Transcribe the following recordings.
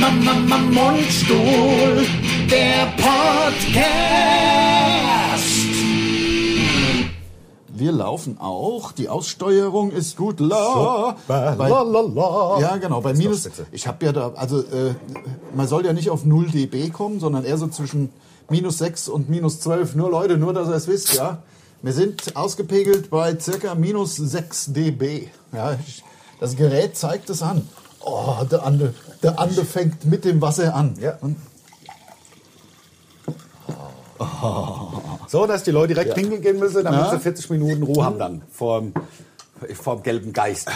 Mama, Mama, Mundstuhl, der Podcast. Wir laufen auch. Die Aussteuerung ist gut. La, Super. bei, La, la, la. Ja, genau. Bei minus. Ich habe ja da, also äh, man soll ja nicht auf 0 dB kommen, sondern eher so zwischen minus 6 und minus 12. Nur Leute, nur dass ihr es wisst, ja. Wir sind ausgepegelt bei circa minus 6 dB. Ja, ich, das Gerät zeigt es an. Oh, der Ande, der Ande fängt mit dem Wasser an. Ja. Und So, dass die Leute direkt Ja. pinkeln gehen müssen, damit Ja. sie 40 Minuten Ruhe haben dann vorm, vorm gelben Geist.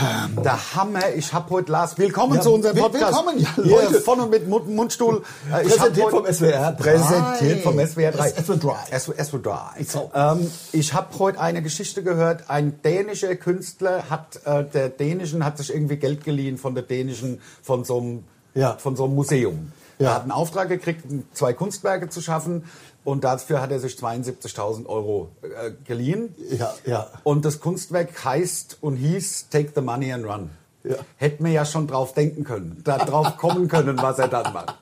Der Hammer, ich hab heute Lars. Willkommen Ähm. Ja, zu unserem Podcast. willkommen, ja, Hier Leute. von und mit Mund, Mundstuhl. Äh, ich Präsentiert vom SWR 3. Präsentiert vom SWR 3. SWR 3. SWR 3. So. Ähm, ich habe heute eine Geschichte gehört. Ein dänischer Künstler hat, äh, der dänischen hat sich irgendwie Geld geliehen von der dänischen, von so einem, Ja. von so einem Museum. Ja. Er hat einen Auftrag gekriegt, zwei Kunstwerke zu schaffen. Und dafür hat er sich 72.000 Euro äh, geliehen. Ja, ja. Und das Kunstwerk heißt und hieß Take the Money and Run. Ja. Hätten wir ja schon drauf denken können, da drauf kommen können, was er dann macht.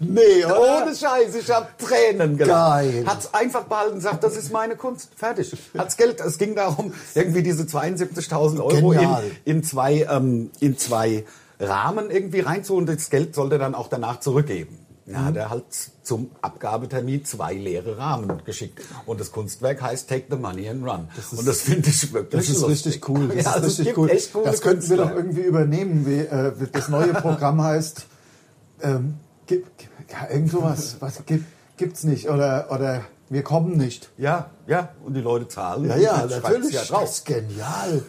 nee, oder? Ohne Scheiß, ich habe Tränen gelacht. Geil. Hat's einfach behalten, sagt, das ist meine Kunst, fertig. Hat's Geld, es ging darum, irgendwie diese 72.000 Euro in, in zwei ähm, in zwei Rahmen irgendwie reinzu und das Geld sollte dann auch danach zurückgeben. Ja, Mhm. hat er halt zum Abgabetermin zwei leere Rahmen geschickt. Und das Kunstwerk heißt Take the Money and Run. und das finde ich wirklich Das ist lustig. richtig cool. Das ja, ist also richtig cool. Echt coole das könnten wir doch irgendwie übernehmen. Wie, äh, das neue Programm heißt. Ähm, gibt, ja, irgend sowas. Was gibt, gibt's nicht oder oder wir kommen nicht. Ja, ja, und die Leute zahlen. Ja, ja, natürlich. Ja drauf. das ist genial.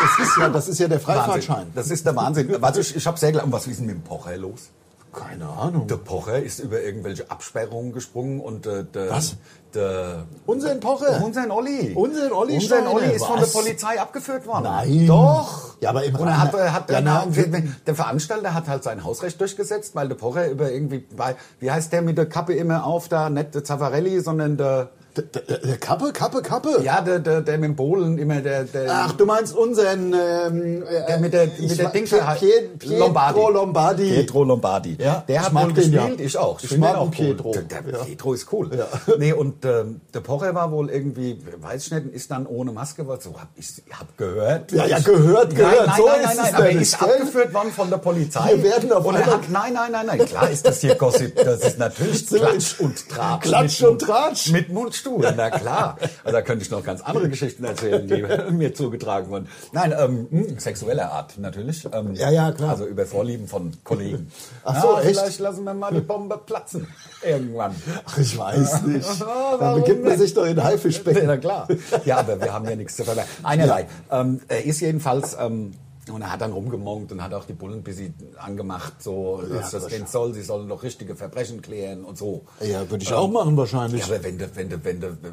Das ist ja, das ist ja der Freifahrtschein. Wahnsinn. Das ist der Wahnsinn. Warte, ich, ich habe sehr geglaubt, was ist denn mit dem Pocher los? Keine Ahnung. Der Pocher ist über irgendwelche Absperrungen gesprungen und äh, der, Was? der Unser Pocher. Unser Olli. Unser Olli Unser. Olli ist von der? Polizei abgeführt worden. Nein. Doch. Ja, aber im Und er hat, er hat Ja, na, na, der Veranstalter hat halt sein Hausrecht durchgesetzt, weil der Pocher über irgendwie, bei, wie heißt der mit der Kappe immer auf da, nicht der Zaffarelli, sondern der, Der, Kappe, Kappe, Kappe. ja, der, der, der mit dem Bohlen immer der, der, Ach, du meinst unseren ähm, äh, Der mit der, ich mit der Dings Pietro Lombardi. Lombardi. Pietro Lombardi. Ja, der ich hat den, gespielt, ich auch. Ich find mag auch Pietro. Cool. Der, der Ja. Pietro ist cool. Ja. Nee, und ähm, der Pocher war wohl irgendwie, weiß ich nicht, ist dann ohne Maske, war so hab ich hab gehört. Ja, ja, gehört, gehört. Nein, nein, So nein, nein, nein, aber er ist abgeführt worden von der Polizei. Wir werden auf und er hat, nein, nein, nein, nein, klar ist das hier Gossip, das ist natürlich Klatsch und Tratsch. Klatsch und Tratsch. Mit Mundstuhl, na klar. Also da könnte ich noch ganz andere Geschichten erzählen, die mir zugetragen wurden. Nein, ähm, hm, sexueller Art natürlich. Ähm, Ja, ja, klar. Also über Vorlieben von Kollegen. Ach so, ja, echt? Vielleicht lassen wir mal die Bombe platzen. Irgendwann. Ach, ich weiß nicht. Da begibt man sich doch in Haifischbecken. Na klar. Ja, aber wir haben ja nichts zu verbergen. Einerlei. Ähm, er ist jedenfalls, ähm, und er hat dann rumgemonkt und hat auch die Bullen ein bisschen angemacht, so, was das denn soll. Sie sollen doch richtige Verbrechen klären und so. Ja, würde ich auch machen wahrscheinlich. Ja, aber wenn du, wenn du, wenn du, der,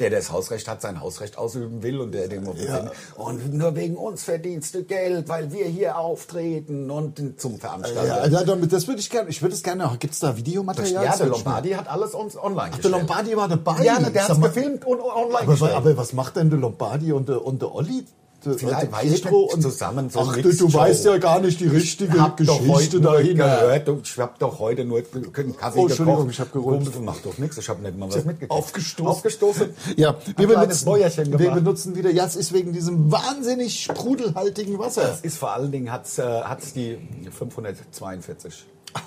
der das Hausrecht hat, sein Hausrecht ausüben will und der dem Ja. und nur wegen uns verdienst du Geld, weil wir hier auftreten und zum Veranstalter. Ja, ja, damit, das würde ich gerne. Ich würde es gerne. Gibt es da Videomaterial? Ja, der Lombardi hat alles uns online mal- Der Lombardi war dabei. Ja, der hat es gefilmt und online Aber, gestellt. aber was macht denn der Lombardi und der, und der Olli? Der, Vielleicht ich nicht, zusammen so Ach, du, Mixed du Show. weißt ja gar nicht die richtige hab Geschichte dahinter. gehört, ich hab doch heute nur einen Kaffee Oh, Entschuldigung, gekocht. ich hab gerülpst. Kumpel, Mach doch nichts, ich habe nicht mal was mitgekriegt. Aufgestoßen. Aufgestoßen. Ja, wir benutzen, wir benutzen wieder, ja, es ist wegen diesem wahnsinnig sprudelhaltigen Wasser. Das ist vor allen Dingen, hat's, äh, hat's die 542.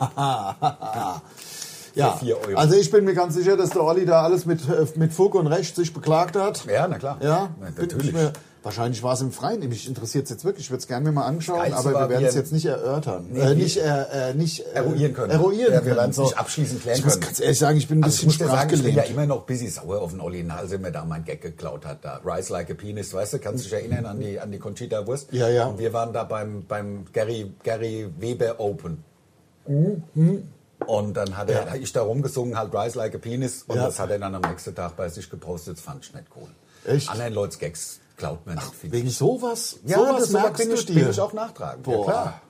ja, Euro. also ich bin mir ganz sicher, dass der Olli da alles mit, äh, mit Fug und Recht sich beklagt hat. Ja, na klar. Ja, Na, bin natürlich. ich mir- Wahrscheinlich war es im Freien. Mich interessiert es jetzt wirklich. Ich würde es gerne mir mal anschauen, aber wir werden es jetzt nicht erörtern. Nee, äh, nicht äh, äh, nicht äh, Eruieren können. Eruieren Ja, wir können. werden es nicht abschließend klären ich muss können. ganz ehrlich sagen, ich bin ein Also ich bisschen muss dir sagen, ich bin ja immer noch busy sauer auf den Olli Nase, mir da mein Gag geklaut hat. Da Rise Like a Penis, weißt du, kannst du dich erinnern an die, an die Conchita Wurst? Ja, ja. Und wir waren da beim, beim Gary, Gary Weber Open. Und dann hat er, Ja. ich da rumgesungen, halt Rise Like a Penis. Und Ja. das hat er dann am nächsten Tag bei sich gepostet. Das fand ich nicht cool. Echt? Anderen Leute Gags klaut man nicht. finde Wegen ich. sowas? Ja, sowas das merkst bin ich, dir. bin ich auch nachtragen. Ja, Boah. klar.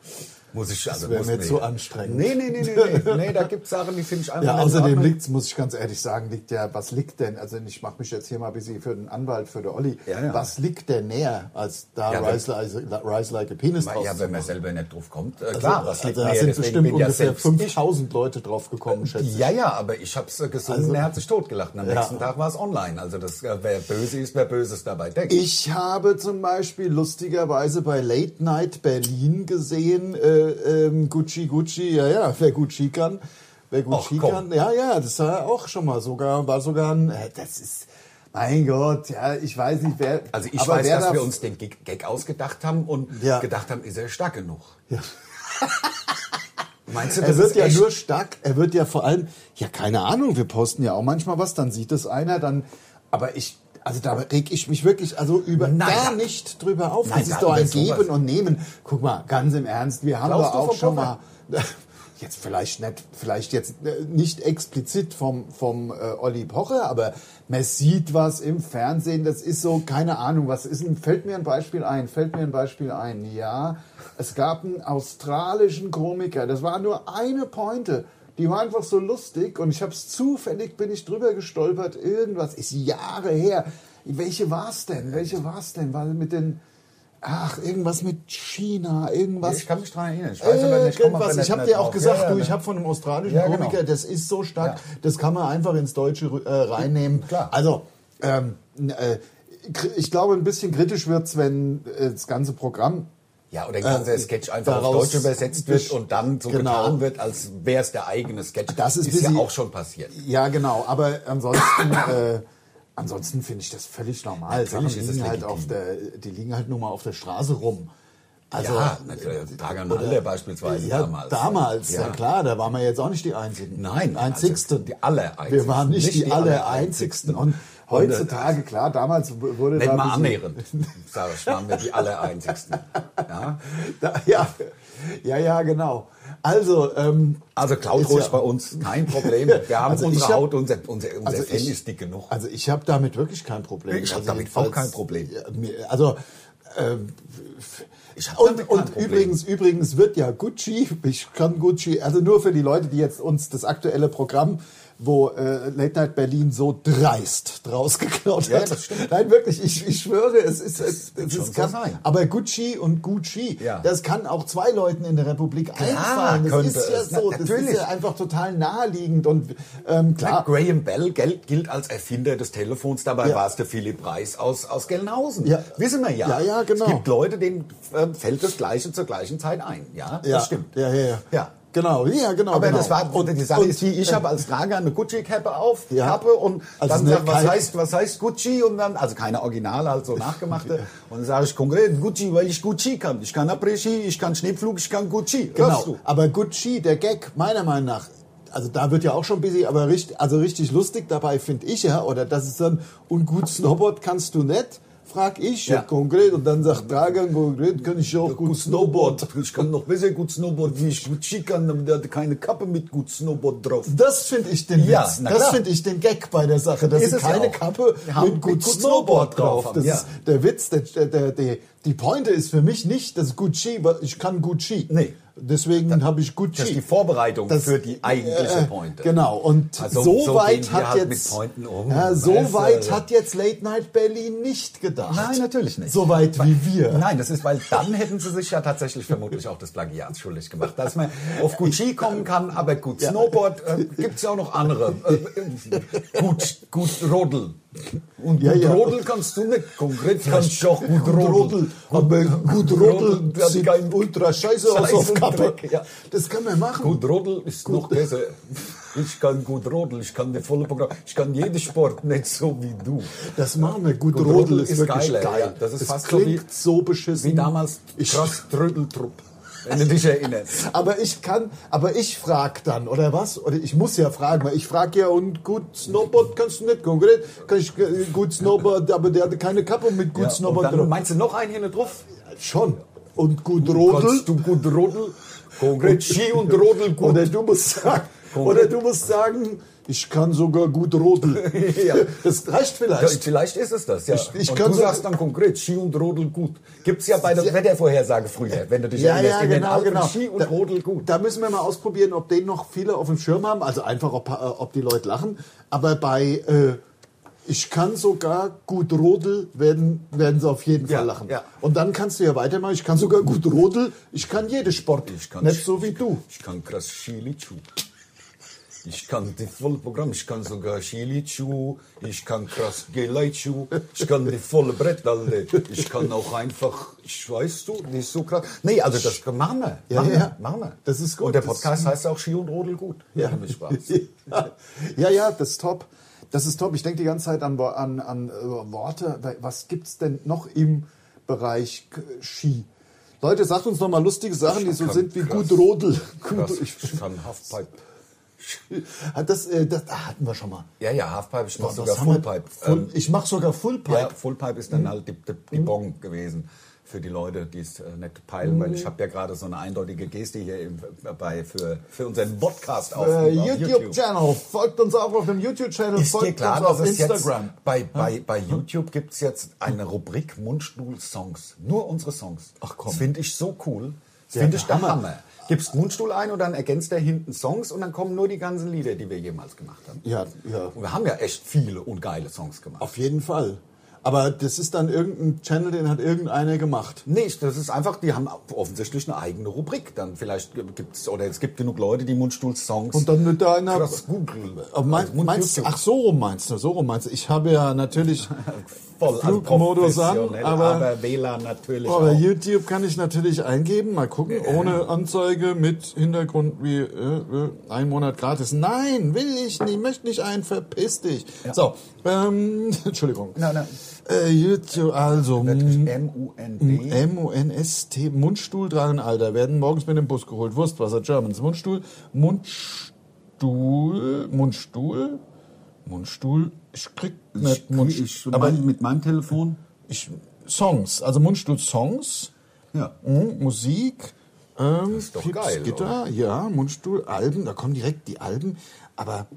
Muss ich, also Das wäre mir mir- zu anstrengend. Nee, nee, nee, nee, nee. nee da gibt es Sachen, die finde ich einfach Ja, nicht außerdem liegt muss ich ganz ehrlich sagen, liegt ja, was liegt denn, also ich mache mich jetzt hier mal ein bisschen für den Anwalt, für den Olli, Ja, ja. was liegt denn näher, als da Ja, Rise, like, Rise Like a Penis draus Ja, wenn man selber nicht drauf kommt. Äh, Also, klar, was liegt also, da sind bestimmt ungefähr selbst ich- 5000 Leute drauf gekommen, schätze ich. Ja, ja, aber ich habe es gesungen, Also- er hat sich totgelacht. Und am nächsten Tag war es online. Also das, äh, wer böse ist, wer Böses dabei denkt. Ich habe zum Beispiel lustigerweise bei Late Night Berlin gesehen, äh, ähm, Gucci Gucci, ja, ja, wer Gucci kann, wer Gucci Ach, kann, ja, ja, das war auch schon mal sogar, war sogar ein, äh, das ist, mein Gott, ja, ich weiß nicht, wer, Also ich weiß, dass da- wir uns den Gag, Gag ausgedacht haben und Ja. gedacht haben, ist er stark genug? Ja. Meinst du, Er das wird ist ja echt? nur stark, er wird ja vor allem, ja, keine Ahnung, wir posten ja auch manchmal was, dann sieht es einer, dann, aber ich, also da reg ich mich wirklich, also über Nein, gar nicht drüber auf. Nein, das ist doch ein Geben und Nehmen. Guck mal, ganz im Ernst, wir haben Glaubst doch auch schon Pocher? mal, jetzt vielleicht nicht, vielleicht jetzt äh, nicht explizit vom, vom äh, Olli Pocher, aber man sieht was im Fernsehen, das ist so, keine Ahnung, was ist ein, fällt mir ein Beispiel ein, fällt mir ein Beispiel ein, ja, es gab einen australischen Komiker, das war nur eine Pointe, die war einfach so lustig und ich habe es zufällig, bin ich drüber gestolpert, irgendwas, ist Jahre her, welche war's denn, welche war's denn, weil mit den, ach, irgendwas mit China, irgendwas, Ich kann mich daran erinnern. Ich weiß aber nicht, Irgendwas. nicht Ich habe dir auch drauf. gesagt, Ja, ja, du, ich habe von einem australischen Ja, genau. Komiker, das ist so stark, das kann man einfach ins Deutsche äh, reinnehmen. Klar. Also, ähm, äh, ich glaube, ein bisschen kritisch wird's, wenn äh, das ganze Programm Ja, oder ein ganzer Äh, Sketch einfach auf Deutsch übersetzt wird und dann so Genau. getan wird, als wäre es der eigene Sketch. Das ist ist ja auch schon passiert. Ja, genau. Aber ansonsten, äh, ansonsten finde ich das völlig normal. Natürlich Sachen ist liegen halt auf der, die liegen halt nur mal auf der Straße rum. Also, ja, natürlich. Dragan Alder beispielsweise ja, damals. damals, ja. klar, da waren wir jetzt auch nicht die Einzigen. Nein, einzigsten. also die Allereinzigsten. Wir waren nicht, Nicht die, die Allereinzigsten. Und heutzutage, klar, damals wurde Nicht da mal annähernd, sag ich, waren wir die Allereinzigsten. Ja? Da, ja, ja, ja, genau. Also, ähm, Also ruhig ja- bei uns, kein Problem. Wir haben Also unsere hab- Haut, unser, unser, unser Also Fell ich- ist dick genug. Also ich habe damit wirklich kein Problem. Ich hab also damit auch kein Problem. Also ähm, und, und übrigens, übrigens wird ja Gucci, ich kann Gucci, also nur für die Leute, die jetzt uns das aktuelle Programm, wo äh, Late Night Berlin so dreist draus geklaut Ja, hat. Nein, wirklich, ich, ich schwöre, es ist, es, es ist so kann, sein. aber Gucci und Gucci, Ja. das kann auch zwei Leuten in der Republik einfallen. Das könnte ist ja es. so, Na, das ist ja einfach total naheliegend und ähm, Klar, klar. Graham Bell gilt, als Erfinder des Telefons, dabei Ja. war es der Philipp Reis aus, aus Gelnhausen. Ja. Wissen wir ja. Ja, ja, genau. Es gibt Leute, denen äh, fällt das Gleiche zur gleichen Zeit ein. Ja, Ja, das stimmt. Ja, ja, ja. Ja. Genau, ja, genau. Aber genau. das war und die Sache ist die, ich habe als Trager eine Gucci-Kappe auf, Ja. Kappe und Also dann sagt, was heißt, was heißt Gucci und dann, also keine Originale, halt so nachgemachte. Und dann sage ich konkret Gucci, weil ich Gucci kann. Ich kann Après-Ski, ich kann Schneepflug, ich kann Gucci. Genau. Aber Gucci, der Gag, meiner Meinung nach, also da wird ja auch schon busy, aber richtig, also richtig lustig dabei finde ich ja, oder das ist dann, und gut Snowboard kannst du nicht, frag ich, ja. Ja. konkret, und dann sagt Dragan, konkret kann ich auch gut Snowboard. Ich kann noch besser gut Snowboard, wie ich Gucci kann, aber der hatte keine Kappe mit gut Snowboard drauf. Das finde ich den Ja, Witz. Das finde ich den Gag bei der Sache, dass sie ja keine. Kappe mit gut mit gut Snowboard Snowboard drauf. drauf Das haben, ist der Witz, der, der, der, die Pointe ist für mich nicht das Gucci, weil ich kann Gucci. Nee. Deswegen habe ich Gucci. Das ist die Vorbereitung Das- für die eigentliche äh, Pointe. Genau. Und Also, so, so weit hat halt jetzt mit Pointen um. Ja, so Weißt weit also- hat jetzt Late Night Berlin nicht gedacht. Nein, natürlich nicht. So weit wie wir. Nein, das ist, weil dann hätten sie sich ja tatsächlich vermutlich auch des Plagiats schuldig gemacht. Dass man auf Gucci kommen kann, aber gut, Snowboard äh, gibt es ja auch noch andere. Äh, äh, gut, gut Rodel. Und Ja, gut ja. Rodel kannst du nicht. Konkret kannst du auch gut Gut Rodel. Aber gut Rodel der hat sieht keinen ultra scheiße aus auf Kappe. Ja. Das kann man machen. Gut Rodel ist noch besser. Ich kann gut Rodel, ich kann die volle Programm, ich kann jeden Sport nicht so wie du. Das machen wir. Gut, Gut Rodel Rodel ist, ist wirklich geiler, geil. ja. Das ist fast so klingt wie- so beschissen. Wie damals Ich, Krass Trödeltrupp. Wenn du dich erinnerst. aber ich kann, aber ich frag dann, oder was? Oder ich muss ja fragen, weil ich frage ja, und gut Snowboard kannst du nicht konkret, kann ich äh, gut Snowboard, aber der hatte keine Kappe mit gut Ja, Snowboard drauf. meinst du noch einen hier drauf? Schon. Und gut Rodel. Kannst du gut Rodel? Konkret Ski und Rodel gut. Oder du musst sagen, Oder du musst sagen, ich kann sogar gut rodeln. Ja. Das reicht Ja, vielleicht. vielleicht ist es das, ja. Ich- ich und kann du so- sagst dann konkret, Ski und Rodel gut. Gibt's ja bei der Wettervorhersage früher, wenn du dich Ja, erinnerst, ja, genau, genau. Ski und Da- Rodel gut. Da müssen wir mal ausprobieren, ob den noch viele auf dem Schirm haben. Also einfach, ob, ob die Leute lachen. Aber bei äh, ich kann sogar gut rodel, werden, werden sie auf jeden Fall Ja, lachen. ja. Und dann kannst du ja weitermachen. Ich kann sogar gut rodel. Ich kann jede Sport. Ich kann Nicht so wie du. Ich kann krass Skilichu. Ich kann die volle Programm, ich kann sogar Skilichu, ich kann krass Geleichu, ich kann die volle Brett alle. Ich kann auch einfach, ich weißt du, nicht so krass. Nee, also das machen wir. Ja, machen ja. wir, machen wir. Das ist gut, Und der das- Podcast heißt auch Ski und Rodel gut. Ja. Spaß. ja, ja, das ist top. Das ist top. Ich denke die ganze Zeit an, an, an äh, Worte. Was gibt's denn noch im Bereich Ski? Leute, sagt uns noch mal lustige Sachen, die so sind wie krass- gut Rodel. Krass, ich kann Halfpipe. Hat das, äh, das ah, hatten wir schon mal. Ja, ja, Halfpipe, ich mache sogar? Fullpipe. Full, Ähm, ich mache sogar Fullpipe. Ja, Fullpipe ist dann halt die, die, die Bong gewesen für die Leute, die es äh, nicht peilen, weil ich habe ja gerade so eine eindeutige Geste hier im, bei für, für unseren Podcast auf, äh, auf YouTube-Channel. Folgt uns auch auf dem YouTube-Channel. Ist dir Folgt klar, uns auf dass es Instagram. jetzt bei, bei, bei YouTube gibt es jetzt eine Rubrik Mundstuhl-Songs. Nur unsere Songs. Ach komm. Das finde ich so cool. Das Ja, finde ich der Hammer. Hammer. Gibst Mundstuhl ein und dann ergänzt er hinten Songs und dann kommen nur die ganzen Lieder, die wir jemals gemacht haben. Ja, ja. Und wir haben ja echt viele und geile Songs gemacht. Auf jeden Fall. Aber das ist dann irgendein Channel, den hat irgendeiner gemacht. Nee, das ist einfach, die haben offensichtlich eine eigene Rubrik. Dann vielleicht gibt's oder es gibt genug Leute, die Mundstuhl-Songs. Und dann mit deiner. krass googeln. Aber mein, Also meinst, ach, so rum meinst du, so rum meinst du. Ich habe ja natürlich voll also Flugmodus an, aber, aber WLAN natürlich aber auch. YouTube kann ich natürlich eingeben, mal gucken, ohne Anzeige, mit Hintergrund wie äh, äh, ein Monat gratis. Nein, will ich nicht, möchte nicht ein, verpiss dich. So, ähm, Entschuldigung. Nein, nein. Äh, YouTube, also Wirklich M-U-N-D. M-O-N-S-T, Mundstuhl tragen, Alter, werden morgens mit dem Bus geholt. Wurstwasser, Germans, Mundstuhl, Mundstuhl, Mundstuhl, Mundstuhl, ich krieg nicht Mundstuhl, aber mit meinem Telefon. ich, Songs, also Mundstuhl-Songs, Ja. mm, Musik, ähm, ist doch Pieps, geil, Gitter, ja, Mundstuhl, Alben, da kommen direkt die Alben, aber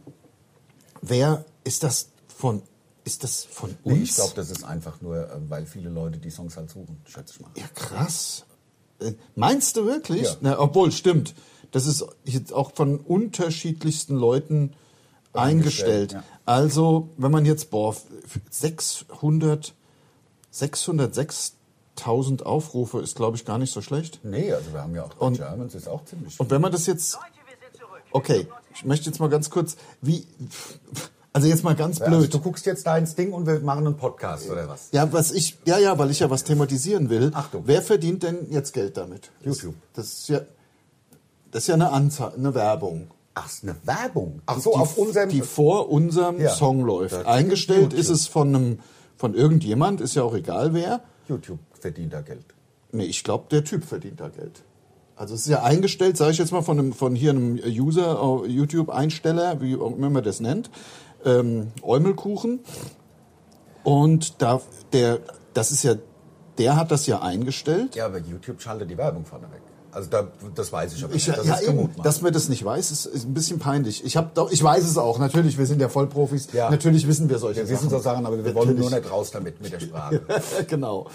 wer ist das von, ist das von uns? Nee, ich glaube, das ist einfach nur, äh, weil viele Leute die Songs halt suchen, schätze ich mal. Ja, krass. Äh, Meinst du wirklich? Ja. Na, obwohl, stimmt. Das ist jetzt auch von unterschiedlichsten Leuten eingestellt. Ja. Also, wenn man jetzt, boah, 600, 606.000 Aufrufe ist, glaube ich, gar nicht so schlecht. Nee, also wir haben ja auch Und- Germans ist auch ziemlich Und wenn man das jetzt, okay, ich möchte jetzt mal ganz kurz, wie, also jetzt mal ganz Ja, also blöd. du guckst jetzt da ins Ding und wir machen einen Podcast oder was? Ja, was ich, ja, ja, weil ich ja was thematisieren will. Achtung. Wer verdient denn jetzt Geld damit? YouTube. Das, das ist ja, das ist ja eine Anzahl, eine Werbung. Ach, ist eine Werbung. Ach so, die, auf unserem. die vor unserem Ja. Song läuft. Das ist Eingestellt YouTube. ist es von einem, von irgendjemand, ist ja auch egal wer. YouTube verdient da Geld. Nee, ich glaube, der Typ verdient da Geld. Also es ist ja eingestellt, sage ich jetzt mal, von, einem, von hier einem User, äh, YouTube-Einsteller, wie auch immer man das nennt, ähm, Eumelkuchen. Und da, der, das ist ja, der hat das ja eingestellt. Ja, aber YouTube schaltet die Werbung vorne weg. Also da, das weiß ich aber Ich, nicht. Das ja, ist eben, dass man das nicht weiß, ist, ist ein bisschen peinlich. Ich doch, ich weiß es auch. Natürlich, wir sind ja Vollprofis. Ja. Natürlich wissen wir solche wir wissen Sachen. so Sachen, aber wir wollen nur Natürlich. nicht raus damit mit der Sprache. genau.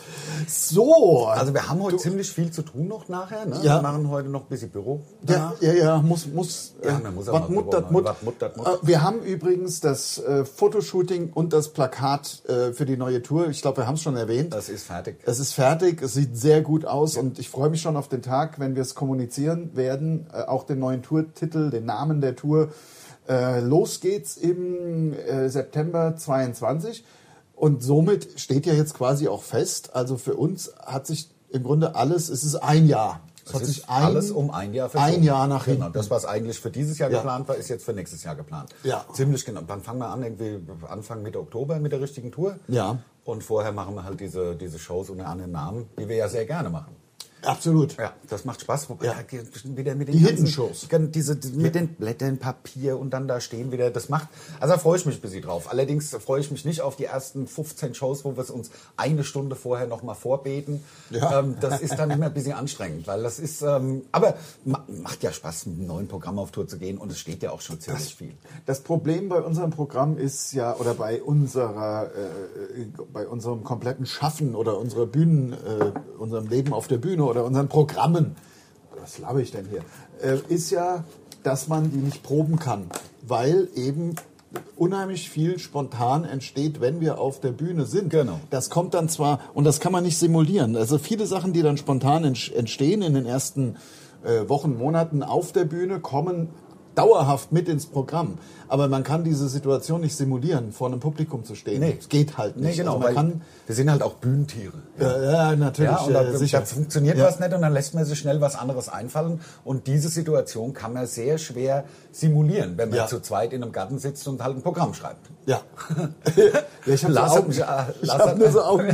So. Also wir haben heute ziemlich viel zu tun noch nachher. Ne? Ja. Wir machen heute noch ein bisschen Büro. Ja, ja, ja, muss, muss. Ja, äh, man muss auch wat mal Mut, dat. Mut. Mut, dat Mut. Äh, Wir haben übrigens das äh, Fotoshooting und das Plakat äh, für die neue Tour. Ich glaube, wir haben es schon erwähnt. Das ist fertig. Es ist fertig, es sieht sehr gut aus und ich freue mich schon auf den Tag, wenn wir es kommunizieren werden, äh, auch den neuen Tourtitel, den Namen der Tour. Äh, los geht's im äh, September 22 und somit steht ja jetzt quasi auch fest, also für uns hat sich im Grunde alles, es ist ein Jahr. Es, hat Es sich ist alles um ein Jahr verschoben. Ein Jahr nach genau. hinten. Das, was eigentlich für dieses Jahr Ja. geplant war, ist jetzt für nächstes Jahr geplant. Ja. Ziemlich genau. Dann fangen wir an, irgendwie Anfang Mitte Oktober mit der richtigen Tour. Ja. Und vorher machen wir halt diese, diese Shows unter anderem Namen, die wir ja sehr gerne machen. Absolut. Ja, das macht Spaß. Wobei Ja. wieder mit den Die ganzen-. Gan- Diese, die- mit den Blättern, Papier und dann da stehen wieder. Das macht, also da freue ich mich ein bisschen drauf. Allerdings freue ich mich nicht auf die ersten 15 Shows, wo wir es uns eine Stunde vorher nochmal vorbeten. Ja. Ähm, das ist dann immer ein bisschen anstrengend, weil das ist, ähm, aber ma macht ja Spaß, mit einem neuen Programm auf Tour zu gehen und es steht ja auch schon ziemlich viel. Das Problem bei unserem Programm ist ja, oder bei unserer, äh, bei unserem kompletten Schaffen oder unserer Bühnen, äh, unserem Leben auf der Bühne oder unseren Programmen, was laber ich denn hier, äh, ist ja, dass man die nicht proben kann, weil eben unheimlich viel spontan entsteht, wenn wir auf der Bühne sind. Genau. Das kommt dann zwar, und das kann man nicht simulieren. Also viele Sachen, die dann spontan ents- entstehen in den ersten äh, Wochen, Monaten auf der Bühne, kommen dauerhaft mit ins Programm. Aber man kann diese Situation nicht simulieren, vor einem Publikum zu stehen. Nee. Es geht halt nicht. Nee, genau, Also man kann, wir sind halt auch Bühnentiere. ja, ja, natürlich, Ja, und da, äh, da funktioniert Ja. was nicht und dann lässt man sich schnell was anderes einfallen. Und diese Situation kann man sehr schwer simulieren, wenn man Ja. zu zweit in einem Garten sitzt und halt ein Programm schreibt. Ja. ja ich habe Lars so hat mich, Ich Lars hab hat- nur so Augen.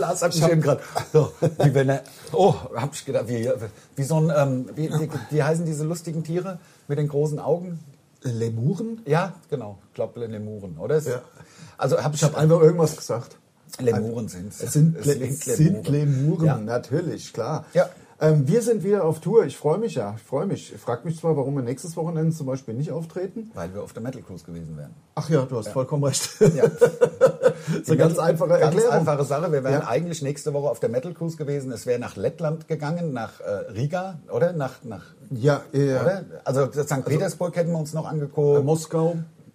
Lars hat mich eben gerade so, wie wenn er, oh, hab ich gedacht, wie, wie so ein, ähm, wie, wie, wie heißen diese lustigen Tiere mit den großen Augen? Lemuren? Ja, genau, ich glaube Lemuren, oder? Ja. Also hab ich, habe einfach irgendwas gesagt. Lemuren sind Es sind, Es sind sind Lemuren, Ja. natürlich, klar. Ja. Ähm, wir sind wieder auf Tour. Ich freue mich ja. Ich freue mich. Ich frage mich zwar, warum wir nächstes Wochenende zum Beispiel nicht auftreten. Weil wir auf der Metal Cruise gewesen wären. Ach ja, du hast vollkommen recht. Ja. das ist eine ganz einfache Ganz Erklärung. einfache Sache. Wir wären Ja. eigentlich nächste Woche auf der Metal Cruise gewesen. Es wäre nach Lettland gegangen, nach äh, Riga, oder? Nach, nach, Ja, ja. oder? Also St. Petersburg hätten wir uns noch angeguckt. Äh,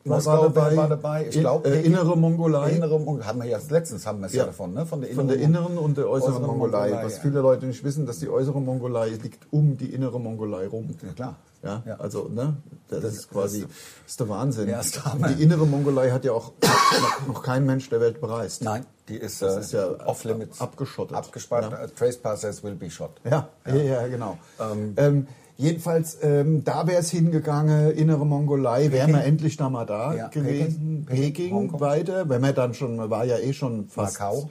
Moskau war dabei. war dabei. Ich In- glaub, äh, innere Mongolei. Innere Mongolei. Haben wir ja letztens haben wir es ja. Ja. davon, ne? Von der Von der inneren und der äußeren, äußeren Mongolei. Mongolei, Was ja. viele Leute nicht wissen, dass die äußere Mongolei liegt um die innere Mongolei rum. Ja, klar. Ja, Ja. also, ne, das, ist quasi, das ist der Wahnsinn. Ja, ist der die innere Mongolei hat ja auch noch, kein Mensch der Welt bereist. Nein, die ist, Das äh, ist ja off-limits. abgeschottet. Abgesperrt. Ja. Äh, Trace passers will be shot. Ja, ja, ja, genau. Ähm, jedenfalls, ähm, da wäre es hingegangen, innere Mongolei, wären wir endlich da mal da Ja, gewesen. Peking, Peking, weiter, wenn wir dann schon, man war ja eh schon fast. Macau.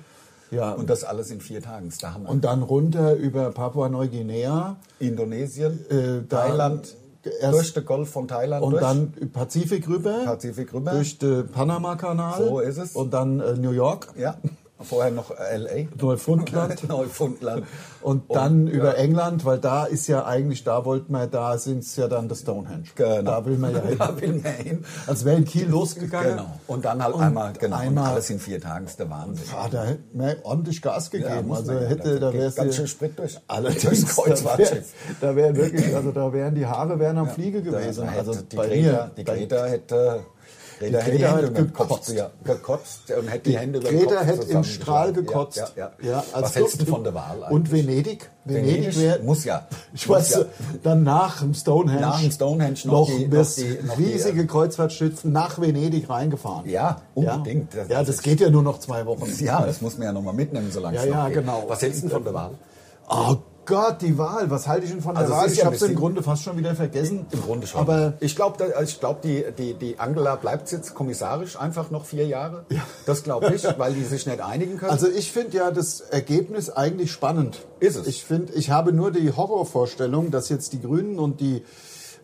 Ja, Und das alles in vier Tagen. Ist der Hammer. und dann runter über Papua-Neuguinea. Indonesien, Äh, da- Thailand, erst- durch den Golf von Thailand Und durch. dann Pazifik rüber. Pazifik rüber. Durch den Panama-Kanal. So ist es. Und dann äh, New York, ja, vorher noch L.A. Neufundland. Neufundland. Und dann ja. über England, weil da ist ja eigentlich, da wollten wir, da sind es ja dann das Stonehenge. Genau. Da will man ja hin. Da will man hin. Als wäre in Kiel losgegangen. Genau. Und dann halt Und einmal, genau. einmal- und alles in vier Tagen ist der Wahnsinn. Ah, da hätte man ordentlich Gas Ja, gegeben. also ja. hätte, Da wär's ganz schön Sprit durch. Allerdings, Durchs da wär, Kreuzfahrtschiff. da wären wirklich, also da wären die Haare wären am Fliege gewesen. Also die bei Greta, mir. die Greta hätte, Greta Die hätte die Greta Kopf gekotzt. ja, gekotzt und hätte die, Die Hände über Greta Kopf hätte im Strahl gekotzt. Ja, ja, ja. als Was hältst du von der Wahl eigentlich? Und Venedig. Venedig, Venedig wär, muss ja. Ich Muss weiß, ja. dann nach dem Stonehenge. Nach dem Stonehenge noch noch, die- noch das die- noch die, riesige Kreuzfahrtschiffen nach Venedig reingefahren. Ja, unbedingt. Ja, ja das geht ja nur noch zwei Wochen. Ja, das muss man ja nochmal mitnehmen, solange Ja, es noch ja, geht. genau. Was hältst du von der Wahl? Oh Gott, die Wahl. Was halte ich denn von der Also Wahl? Ich ja habe es im Grunde fast schon wieder vergessen. Im Grunde schon. Aber ich glaube, ich glaub, die, die, die Angela bleibt jetzt kommissarisch einfach noch vier Jahre. Das glaube ich, weil die sich nicht einigen können. Also ich finde ja das Ergebnis eigentlich spannend. Ist es? Ich finde, ich habe nur die Horrorvorstellung, dass jetzt die Grünen und die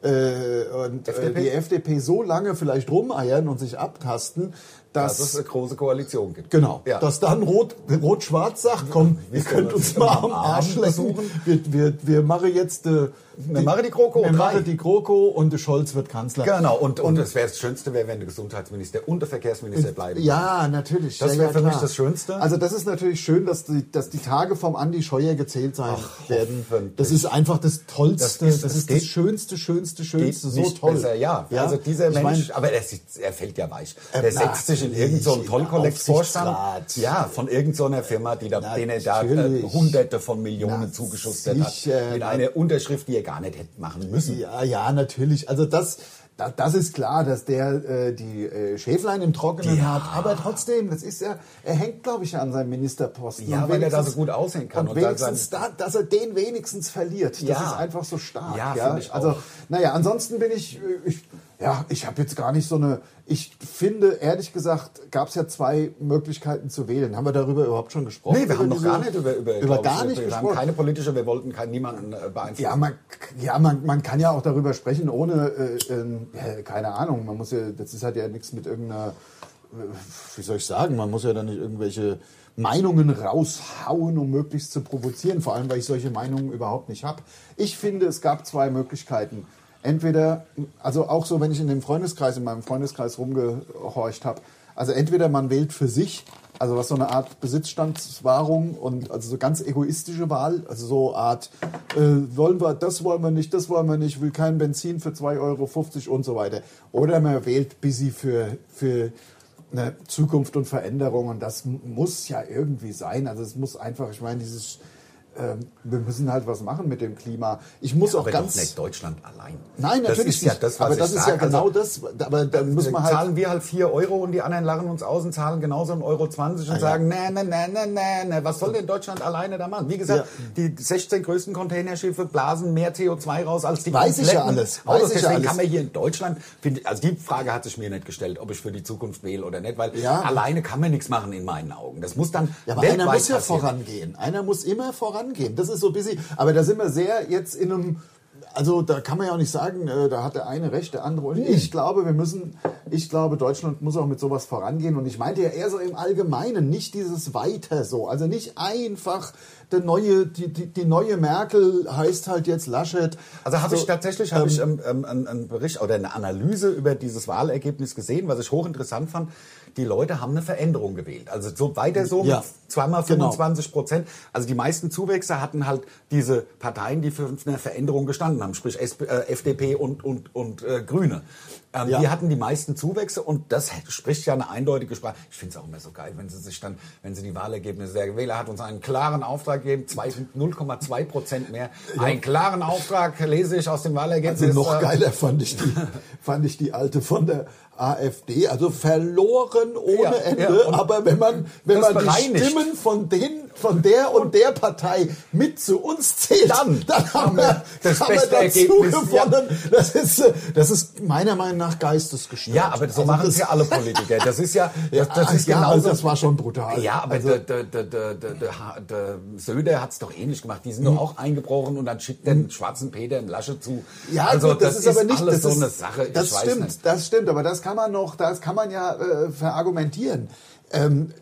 äh, und FDP? Äh, die FDP so lange vielleicht rumeiern und sich abtasten, dass dass es eine große Koalition gibt. Genau. Ja. Dass dann Rot- Rot-Schwarz sagt, komm, ihr könnt uns mal am Arsch lecken. Wir, wir, wir machen jetzt äh, Wir machen die GroKo, Wir machen die GroKo und der Scholz wird Kanzler. Genau, und, und das, wär das Schönste wäre, wenn der Gesundheitsminister und der Verkehrsminister bleiben. Ja, natürlich. Das ja, wär ja, für mich das Schönste. Also das ist natürlich schön, dass die, dass die Tage vom Andi Scheuer gezählt sein werden. hoffentlich. Das ist einfach das Tollste. Das Das ist- ist, es das, Schönste, Schönste, Schönste. So toll. besser, ja. Also dieser ich Mensch, mein, aber er, er fällt ja weich. Äh, Der setzt sich in irgendeinen so natürlich. Aufsichtsrat. Ja, von irgendeiner Firma, die da, denen da äh, Natürlich. hunderte von Millionen Na, zugeschustert hat. Mit einer Unterschrift, die er gar nicht hätte machen müssen. Ja, ja, natürlich. Also das, da, das ist klar, dass der äh, die äh, Schäflein im Trockenen Ja. hat. Aber trotzdem, das ist ja, er hängt, glaube ich, an seinem Ministerposten. Ja, weil er da so gut aussehen kann Und, und wenigstens da, dass er den wenigstens verliert. Das Ja. ist einfach so stark. Ja, Ja, ich Also, auch. naja, ansonsten bin ich, äh, ich ja, ich habe jetzt gar nicht so eine, ich finde, ehrlich gesagt, gab es ja zwei Möglichkeiten zu wählen. Haben wir darüber überhaupt schon gesprochen? Nee, wir haben noch gar nicht über, über, über gar ich, nicht wir gesprochen. haben keine politische, wir wollten keinen, niemanden äh, beeinflussen. Ja, man, ja man, man kann ja auch darüber sprechen, ohne, äh, ja, keine Ahnung, man muss ja, das ist, hat ja nichts mit irgendeiner, äh, wie soll ich sagen, man muss ja dann nicht irgendwelche Meinungen raushauen, um möglichst zu provozieren, vor allem, weil ich solche Meinungen überhaupt nicht habe. Ich finde, es gab zwei Möglichkeiten. Entweder, also auch so, wenn ich in dem Freundeskreis, in meinem Freundeskreis rumgehorcht habe, also entweder man wählt für sich, also was so eine Art Besitzstandswahrung und also so ganz egoistische Wahl, also so Art, äh, wollen wir, das wollen wir nicht, das wollen wir nicht, will kein Benzin für 2,50 Euro und so weiter. Oder man wählt busy für, für eine Zukunft und Veränderung und das muss ja irgendwie sein. Also es muss einfach, ich meine, dieses, wir müssen halt was machen mit dem Klima. Ich muss auch aber ganz... doch nicht Deutschland allein. Nein, das natürlich ist ja nicht. das, was aber ich das ist sag. ja genau Also, das. Aber dann muss man halt. zahlen wir halt 4 Euro und die anderen lachen uns aus und zahlen genauso 1,20 Euro und ja. sagen, nee, nee, nee, nee, nee, nee, was soll denn Deutschland alleine da machen? Wie gesagt, die 16 größten Containerschiffe blasen mehr CO2 raus als die Weiß ich ja alles. Autos. Weiß ich ja Deswegen alles. kann man hier in Deutschland, finde, also die Frage hat sich mir nicht gestellt, ob ich für die Zukunft wähle oder nicht, weil Ja. alleine kann man nichts machen in meinen Augen. Das muss dann Ja, aber weltweit einer muss ja passieren. vorangehen. Einer muss immer vorangehen. Das ist so busy. Aber da sind wir sehr jetzt in einem. Also da kann man ja auch nicht sagen, äh, da hat der eine recht, der andere. Und ich glaube, wir müssen, ich glaube, Deutschland muss auch mit sowas vorangehen. Und ich meinte ja eher so im Allgemeinen, nicht dieses weiter so. Also nicht einfach der neue, die, die, die neue Merkel heißt halt jetzt Laschet. Also habe so, ich tatsächlich habe ich ähm, ähm, einen, einen Bericht oder eine Analyse über dieses Wahlergebnis gesehen, was ich hochinteressant fand. Die Leute haben eine Veränderung gewählt. Also so weiter so Ja. zweimal Genau. 25 Prozent. Also die meisten Zuwächse hatten halt diese Parteien, die für eine Veränderung gestanden haben, sprich SP, äh, FDP und, und, und äh, Grüne. Ähm, Ja. Die hatten die meisten Zuwächse und das spricht ja eine eindeutige Sprache. Ich finde es auch immer so geil, wenn sie sich dann, wenn sie die Wahlergebnisse, der Wähler hat uns einen klaren Auftrag gegeben, zwei- 0,2 Prozent mehr. Einen klaren Auftrag lese ich aus dem Wahlergebnis. Also noch geiler fand ich die, fand ich die alte von der AfD, also verloren ohne Ja, Ende. ja, aber wenn man, wenn man die. Stimmen von den, von der und der Partei mit zu uns zählt, Dann dann haben wir das haben beste wir dazu Ergebnis, ja. gewonnen. Das ist, äh, das ist meiner Meinung nach geistesgestört. Ja, aber so Also machen das- es ja alle Politiker. Das ist ja, das, das ist ja, genauso. also das war schon brutal. Ja, aber Also- der, der, der, der, Söder hat es doch ähnlich gemacht. Die sind doch auch eingebrochen und dann schickt den schwarzen Peter im Lasche zu. Mhm. Ja, also gut, das, ist aber nicht alles das so ist, eine Sache. Das stimmt, nicht. das stimmt, aber das kann man noch, das kann man ja äh, verargumentieren. Ähm,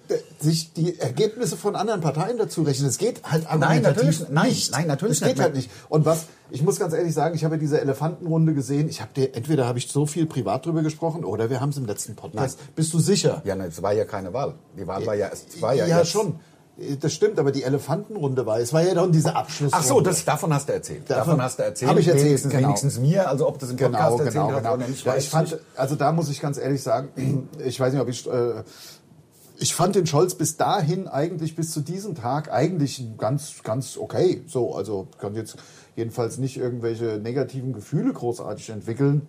sich die Ergebnisse von anderen Parteien dazu rechnen. Es geht halt argumentativ natürlich- nein, nicht. nein, natürlich es geht nicht. halt nicht. Und was, ich muss ganz ehrlich sagen, ich habe ja diese Elefantenrunde gesehen. Ich habe dir, entweder habe ich so viel privat drüber gesprochen oder wir haben es im letzten Podcast. Bist du sicher? Ja, ne, es war ja keine Wahl. Die Wahl war ja, es war ja, ja jetzt. schon. Das stimmt, aber die Elefantenrunde war, es war ja dann diese Abschlussrunde. Ach so, das, davon hast du erzählt. Davon, Davon hast du erzählt. hab ich erzählt, wenigstens, genau. wenigstens mir, also ob das im Podcast Genau, erzählt genau, hast genau. oder nicht, Ja, ich fand, nicht. also da muss ich ganz ehrlich sagen, ich weiß nicht, ob ich, äh, ich fand den Scholz bis dahin eigentlich bis zu diesem Tag eigentlich ganz, ganz okay. So, also kann jetzt jedenfalls nicht irgendwelche negativen Gefühle großartig entwickeln.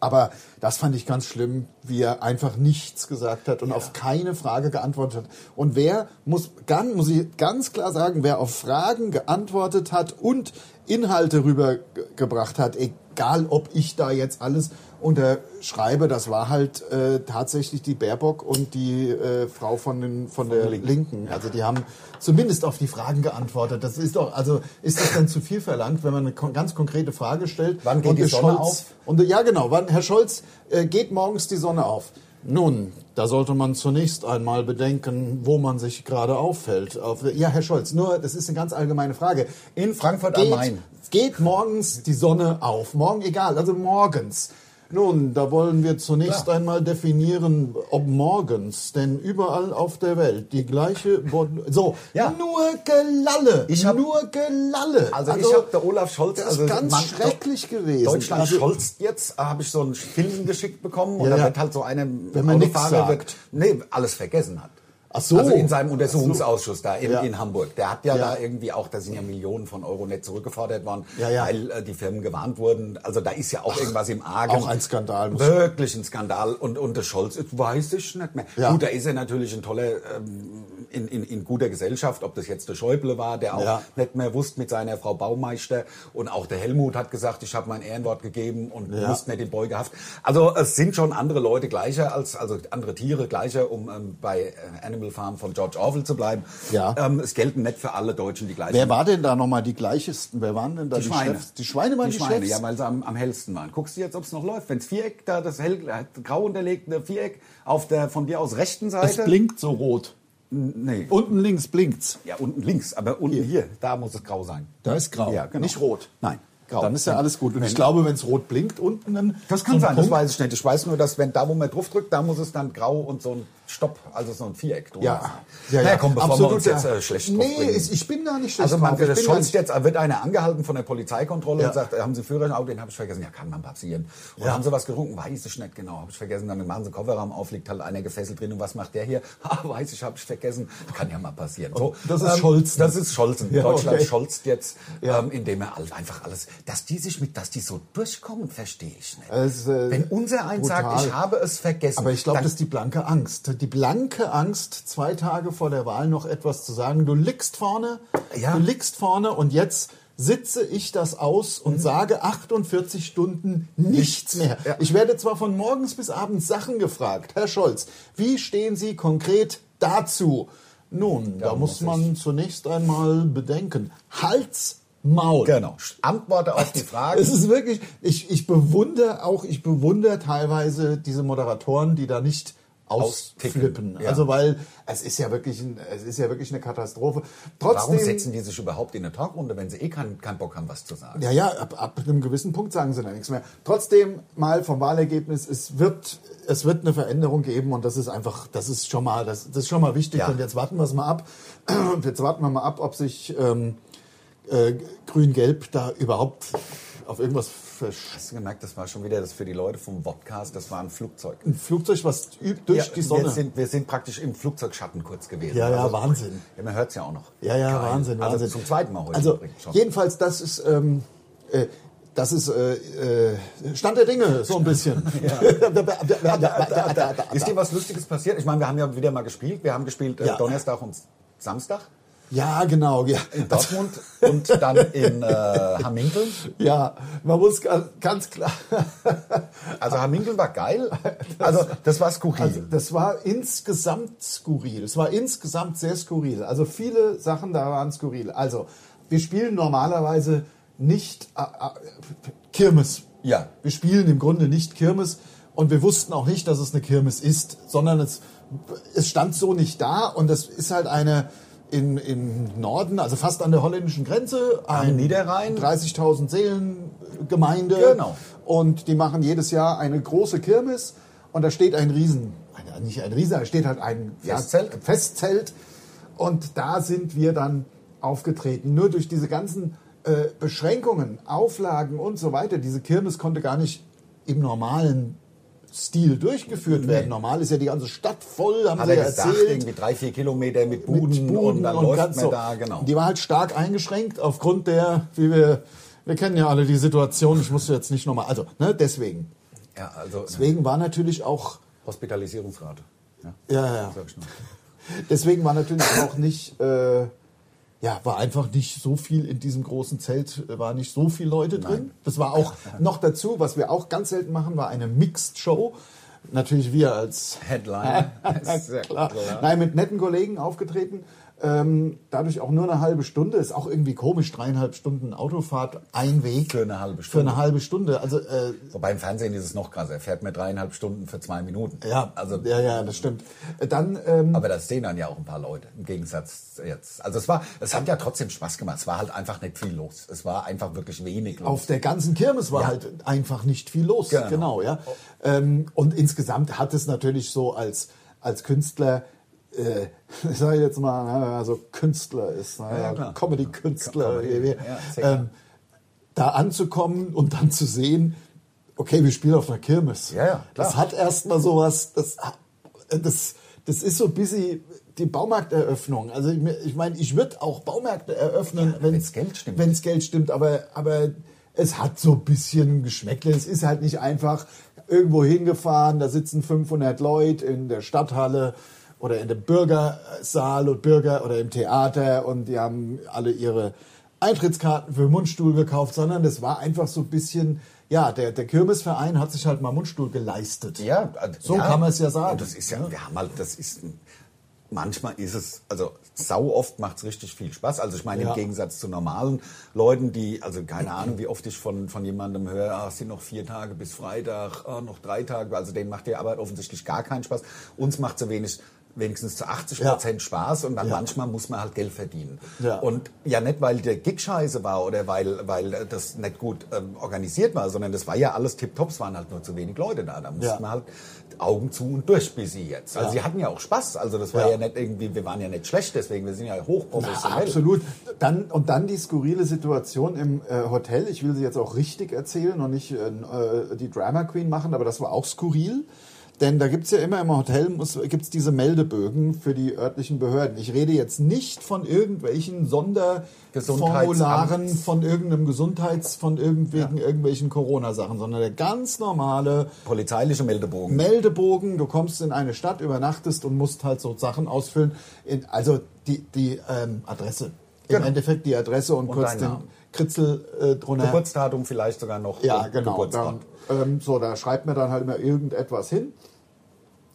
Aber das fand ich ganz schlimm, wie er einfach nichts gesagt hat und auf keine Frage geantwortet hat. Und wer muss, ganz, muss ich ganz klar sagen, wer auf Fragen geantwortet hat und Inhalte rübergebracht hat, egal ob ich da jetzt alles unterschreibe, das war halt äh, tatsächlich die Baerbock und die äh, Frau von, den, von der Linken. Also die haben zumindest auf die Fragen geantwortet. Das ist doch, also ist das dann zu viel verlangt, wenn man eine kon ganz konkrete Frage stellt? Wann geht und die Sonne Scholz, auf? Und, ja, genau. Wann, Herr Scholz, äh, geht morgens die Sonne auf? Nun, da sollte man zunächst einmal bedenken, wo man sich gerade auffällt. Auf, ja, Herr Scholz, nur, das ist eine ganz allgemeine Frage. In Frankfurt am geht, Main. Geht morgens die Sonne auf? Morgen egal, also morgens. Nun, da wollen wir zunächst Klar. einmal definieren, ob morgens, denn überall auf der Welt die gleiche, so, Ja. nur Gelalle, Ich hab- nur Gelalle. Also, ich habe der Olaf Scholz, das also ist ganz man- schrecklich gewesen. Deutschland Also- Scholz jetzt, äh, habe ich so einen Film geschickt bekommen und Ja, da ja. wird halt so eine Wenn man Autofahrer sagt. wird, nee, alles vergessen hat. Ach so. Also in seinem Untersuchungsausschuss da in, Ja. in Hamburg. Der hat ja, Ja. da irgendwie auch, da sind ja Millionen von Euro nicht zurückgefordert worden, Ja, weil äh, die Firmen gewarnt wurden. Also da ist ja auch irgendwas im Argen. auch ein Skandal, Wirklich ein Skandal. Und, und der Scholz, das weiß ich nicht mehr. Ja. Gut, da ist er natürlich ein toller, ähm, in, in, in guter Gesellschaft, ob das jetzt der Schäuble war, der auch nicht mehr wusste mit seiner Frau Baumeister. Und auch der Helmut hat gesagt, ich habe mein Ehrenwort gegeben und musste nicht in Beugehaft. Also es sind schon andere Leute gleicher als, also andere Tiere gleicher, um ähm, bei äh, Animal Farm von George Orwell zu bleiben. Ja. Ähm, es gelten nicht für alle Deutschen die gleichen. Wer war denn da nochmal die gleichesten? Wer waren denn da die, die Schweine. Chefs? Die Schweine waren die, Schweine, Chefs? ja, weil sie am, am hellsten waren. Guckst du jetzt, ob es noch läuft? Wenns Viereck, da das hell, grau unterlegte Viereck auf der von dir aus rechten es Seite. blinkt so rot. Nee. Unten links blinkt's. Ja, unten links, aber unten hier, da muss es grau sein. Da ist grau, Ja, genau. nicht rot. Nein, grau. Dann ist ja alles gut. Und ich glaube, wenn es rot blinkt unten, dann Das kann so ein sein, das Punkt- weiß ich nicht. Ich weiß nur, dass wenn da, wo man drauf drückt, da muss es dann grau und so ein Stopp, also so ein Viereck drüber Ja, sein. ja, Na ja. komm, bevor Absolut, wir uns jetzt ja. äh, schlecht Nee, ich, bin gar nicht schlecht Also man, das Scholz nicht- jetzt, äh, wird einer angehalten von der Polizeikontrolle Ja. und sagt, haben Sie Führerschein? Den habe ich vergessen. Ja, kann man passieren. Und Ja. haben Sie was getrunken? Weiß ich nicht genau, habe ich vergessen. Dann machen Sie Kofferraum auf, liegt halt einer gefesselt drin. Und was macht der hier? Ah, weiß ich, habe ich vergessen. Kann ja mal passieren. So, Das ist Scholzen. Das ist Scholzen. Ja, Deutschland okay. scholzt jetzt, Ja. ähm, indem er einfach alles, dass die sich mit, dass die so durchkommen, verstehe ich nicht. Ist, äh, Wenn unser eins sagt, ich habe es vergessen. Aber ich glaube, das ist die blanke Angst. Die blanke Angst, zwei Tage vor der Wahl noch etwas zu sagen. Du liegst vorne, Ja. du liegst vorne und jetzt sitze ich das aus und sage 48 Stunden nichts mehr. Ja. Ich werde zwar von morgens bis abends Sachen gefragt. Herr Scholz, wie stehen Sie konkret dazu? Nun, da muss muss man zunächst einmal bedenken. Hals, Maul. Genau. Antworte auf die Frage. Es ist wirklich, ich, ich bewundere auch, ich bewundere teilweise diese Moderatoren, die da nicht ausflippen. Ja. Also weil es ist ja wirklich, ein, es ist ja wirklich eine Katastrophe. Trotzdem, Warum setzen die sich überhaupt in eine Talkrunde, wenn sie eh keinen keinen Bock haben, was zu sagen? ja, ja, ab, ab einem gewissen Punkt sagen sie da nichts mehr. Trotzdem mal vom Wahlergebnis, es wird, es wird eine Veränderung geben und das ist einfach, das ist schon mal, das, das ist schon mal wichtig. Ja. Und jetzt warten wir es mal ab. Und jetzt warten wir mal ab, ob sich ähm, äh, Grün-Gelb da überhaupt auf irgendwas versch Hast du gemerkt, das war schon wieder das für die Leute vom Podcast, das war ein Flugzeug. ein Flugzeug, was durch Ja, die Sonne. Wir sind, wir sind praktisch im Flugzeugschatten kurz gewesen. Ja, ja, Wahnsinn. Ja, man hört es ja auch noch. Ja, ja, Geil. Wahnsinn, Also Wahnsinn. zum zweiten Mal heute Also übrigens schon. jedenfalls, das ist, ähm, äh, das ist äh, äh, Stand der Dinge, so ein bisschen. Ist dir was Lustiges passiert? Ich meine, wir haben ja wieder mal gespielt. Wir haben gespielt äh, Ja. Donnerstag und Samstag ja, genau. Ja. in Dortmund und dann in äh, Hamminkeln. ja, man muss ga- ganz klar. Also Hamminkeln war geil. Also das war skurril. Also, das war insgesamt skurril. Es war insgesamt sehr skurril. Also viele Sachen da waren skurril. Also wir spielen normalerweise nicht äh, äh, Kirmes. Ja. Wir spielen im Grunde nicht Kirmes und wir wussten auch nicht, dass es eine Kirmes ist, sondern es, es stand so nicht da und das ist halt eine in, im Norden, also fast an der holländischen Grenze, ein Niederrhein. 30.000 Seelen Gemeinde. Genau. Und die machen jedes Jahr eine große Kirmes und da steht ein Riesen, ein- nicht ein Riesen, da steht halt ein ja, Festzelt. Festzelt und da sind wir dann aufgetreten. Nur durch diese ganzen äh, Beschränkungen, Auflagen und so weiter, diese Kirmes konnte gar nicht im normalen Stil durchgeführt werden. Normal ist ja die ganze Stadt voll, haben Hat sie er ja gesagt, erzählt. irgendwie drei, vier Kilometer mit Buden, Mit Buden und dann läuft ganz man so. da, genau. Die war halt stark eingeschränkt aufgrund der, wie wir, wir kennen ja alle die Situation, ich muss jetzt nicht nochmal, also, ne, deswegen. Ja, also Deswegen war natürlich auch, Hospitalisierungsrate. Ja, ja, ja, deswegen war natürlich auch nicht, äh, ja, war einfach nicht so viel in diesem großen Zelt, äh, war nicht so viel Leute drin. Das war auch noch dazu, was wir auch ganz selten machen, war eine Mixed Show. Natürlich wir als Headline. Nein, mit netten Kollegen aufgetreten. Ähm, dadurch auch nur eine halbe Stunde. Ist auch irgendwie komisch, dreieinhalb Stunden Autofahrt, ein Weg. Für eine halbe Für Stunde. eine halbe Stunde. Also, äh, Wobei im Fernsehen ist es noch krasser. Er fährt mir dreieinhalb Stunden für zwei Minuten. ja, Also, ja, ja, das stimmt. Äh, Dann, ähm, aber das sehen dann ja auch ein paar Leute. Im Gegensatz jetzt. Also es war, es hat ja trotzdem Spaß gemacht. Es war halt einfach nicht viel los. Es war einfach wirklich wenig los. auf der ganzen Kirmes war Ja. halt einfach nicht viel los. Genau. Genau, ja. Ähm, und insgesamt hat es natürlich so als, als Künstler, äh, ich sage jetzt mal, ne, wenn man so Künstler ist, ne, Ja. Comedy-Künstler, Comedy, ja, ähm, da anzukommen und dann zu sehen, okay, wir spielen auf einer Kirmes. Ja, ja. Das hat erstmal sowas, das, das, das ist so ein bisschen die Baumarkteröffnung. Also ich, mir- ich meine, ich würde auch Baumärkte eröffnen, wenn wenn's Geld stimmt. Wenn es Geld stimmt, aber, aber es hat so ein bisschen Geschmäckle. Es ist halt nicht einfach irgendwo hingefahren, da sitzen 500 Leute in der Stadthalle oder in dem Bürgersaal und Bürger oder im Theater und die haben alle ihre Eintrittskarten für Mundstuhl gekauft, sondern das war einfach so ein bisschen, ja, der, der Kirmesverein hat sich halt mal Mundstuhl geleistet. Ja, also, So ja. kann man es ja sagen. Das ist ja, wir haben halt, das ist, manchmal ist es, also sau oft macht es richtig viel Spaß. Also ich meine, Ja. im Gegensatz zu normalen Leuten, die, also keine Ahnung, wie oft ich von, von jemandem höre, ach, es sind noch vier Tage bis Freitag, ah, noch drei Tage, also denen macht die Arbeit offensichtlich gar keinen Spaß. Uns macht sie wenig, wenigstens zu 80 Prozent Spaß und dann Ja. manchmal muss man halt Geld verdienen. Ja. Und ja nicht, weil der Gig scheiße war oder weil, weil das nicht gut ähm, organisiert war, sondern das war ja alles tipptopp, es waren halt nur zu wenig Leute da. Da musste Ja. man halt Augen zu und durch bis sie jetzt. Also Ja. sie hatten ja auch Spaß, also das war Ja. ja. nicht irgendwie, wir waren ja nicht schlecht, deswegen, wir sind ja Na, hochprofessionell. absolut. Dann, und dann die skurrile Situation im äh, Hotel. Ich will sie jetzt auch richtig erzählen und nicht äh, äh, die Drama Queen machen, aber das war auch skurril. Denn da gibt's ja immer im Hotel gibt es diese Meldebögen für die örtlichen Behörden. Ich rede jetzt nicht von irgendwelchen Sonderformularen von irgendeinem Gesundheits, von irgendwelchen, irgendwelchen Corona-Sachen, sondern der ganz normale Polizeiliche Meldebogen. Meldebogen, du kommst in eine Stadt, übernachtest und musst halt so Sachen ausfüllen. In, also die, die ähm, Adresse. Im Genau. Endeffekt die Adresse und, Und kurz den. Kritzel äh, drunter. Geburtsdatum vielleicht sogar noch. ja, und genau. Geburtsort. Ähm, so, da schreibt mir dann halt immer irgendetwas hin.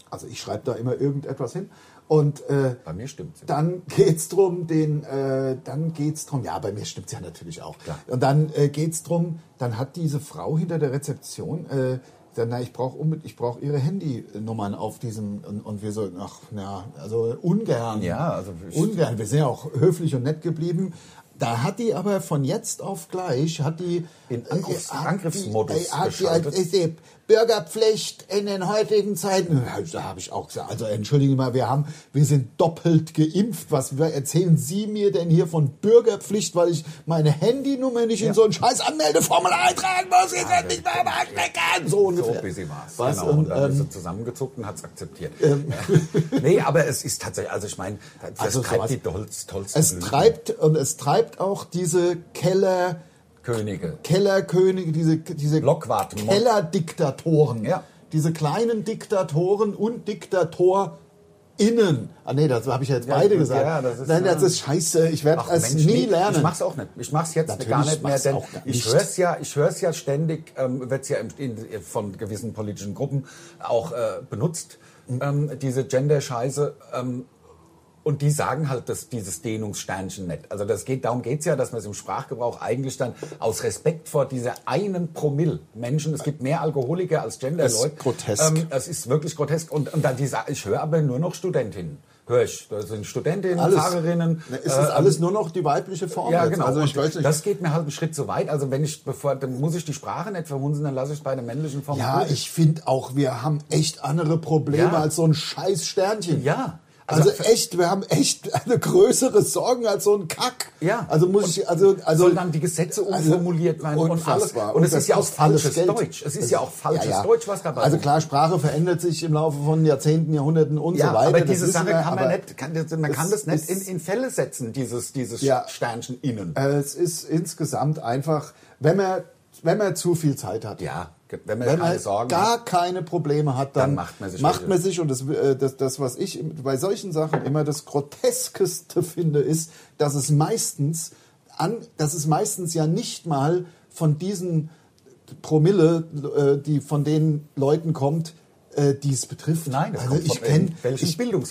Also ich schreibe da immer irgendetwas hin. Und äh, Bei mir stimmt's. dann geht's drum, den, äh, dann geht's drum. Ja, bei mir stimmt's ja natürlich auch. Klar. Und dann äh, geht's drum. Dann hat diese Frau hinter der Rezeption, äh, dann, na, ich brauche ich brauch ihre Handynummern auf diesem und, und wir so, ach, na, also ungern. Ja, also ungern. Wir sind ja auch höflich und nett geblieben. Da hat die aber von jetzt auf gleich hat die In äh, hat Angriffsmodus äh, hat äh, die Bürgerpflicht in den heutigen Zeiten. Da habe ich auch gesagt, also entschuldigen Sie mal, wir haben, wir sind doppelt geimpft. Was erzählen Sie mir denn hier von Bürgerpflicht, weil ich meine Handynummer nicht in so ein scheiß Anmeldeformular eintragen muss? Ich werde nicht mehr mal stecken. So So ungefähr. busy war es. Was? Genau. Und, Und, dann ist ähm, sie zusammengezuckt und hat es akzeptiert. nee, aber es ist tatsächlich, also ich meine, das Also treibt sowas- die tollsten es Blüten. treibt und es treibt auch diese Keller Könige. Kellerkönige, diese, diese Kellerdiktatoren. Ja. Diese kleinen Diktatoren und DiktatorInnen. Ah nee, das habe ich jetzt Ja, beide das- gesagt. ja, das ist, Nein, das ja. ist scheiße. Ich werde es nie nee, lernen. Ich mach's auch nicht. Ich mach's jetzt Natürlich gar nicht mehr, denn ich nicht. höre es ja, ich höre es ja ständig, ähm, wird's ja im, in, von gewissen politischen Gruppen auch äh, benutzt, ähm, diese Gender-Scheiße. Ähm, und die sagen halt dass dieses Dehnungssternchen nicht. Also das geht, darum geht's ja, dass man es im Sprachgebrauch eigentlich dann aus Respekt vor dieser einen Promille Menschen, es gibt mehr Alkoholiker als Gender-Leute. Das ist grotesk. Ähm, es ist wirklich grotesk. Und, und dann die, sa- ich höre aber nur noch Studentinnen. Höre ich. Da sind Studentinnen, alles. Fahrerinnen. Na, Ist das äh, alles nur noch die weibliche Form? ja, jetzt? genau. Also ich weiß nicht. Das geht mir halt einen Schritt zu weit. Also wenn ich, bevor, dann muss ich die Sprache nicht verhunzen, dann lasse ich bei der männlichen Form. ja, gut. ich finde auch, wir haben echt andere Probleme Ja. als so ein scheiß Sternchen. Ja. Also, Also- echt, wir haben echt eine größere Sorgen als so ein Kack. Ja. Also muss ich, also, also sollen dann die Gesetze umformuliert werden und alles. unfassbar. Und es das ist ja auch falsches Geld. Deutsch. Es ist ja auch falsches Deutsch, was dabei Also rumkommt. klar, Sprache verändert sich im Laufe von Jahrzehnten, Jahrhunderten und ja, so weiter. aber das diese Sache wir, kann man nicht, kann, das- man kann das nicht in, ist- in Fälle setzen, dieses, dieses Ja. Sternchen innen. Äh, Es ist insgesamt einfach, wenn man, wenn man zu viel Zeit hat. ja, wenn man Wenn man Sorgen gar hat. keine Probleme hat, dann, Dann macht man sich macht welche. man sich und das, äh, das, das, was ich bei solchen Sachen immer das Groteskeste finde, ist, dass es meistens an, dass es meistens ja nicht mal von diesen Promille, äh, die von den Leuten kommt, äh, die es betrifft. Nein, das also kommt ich kenne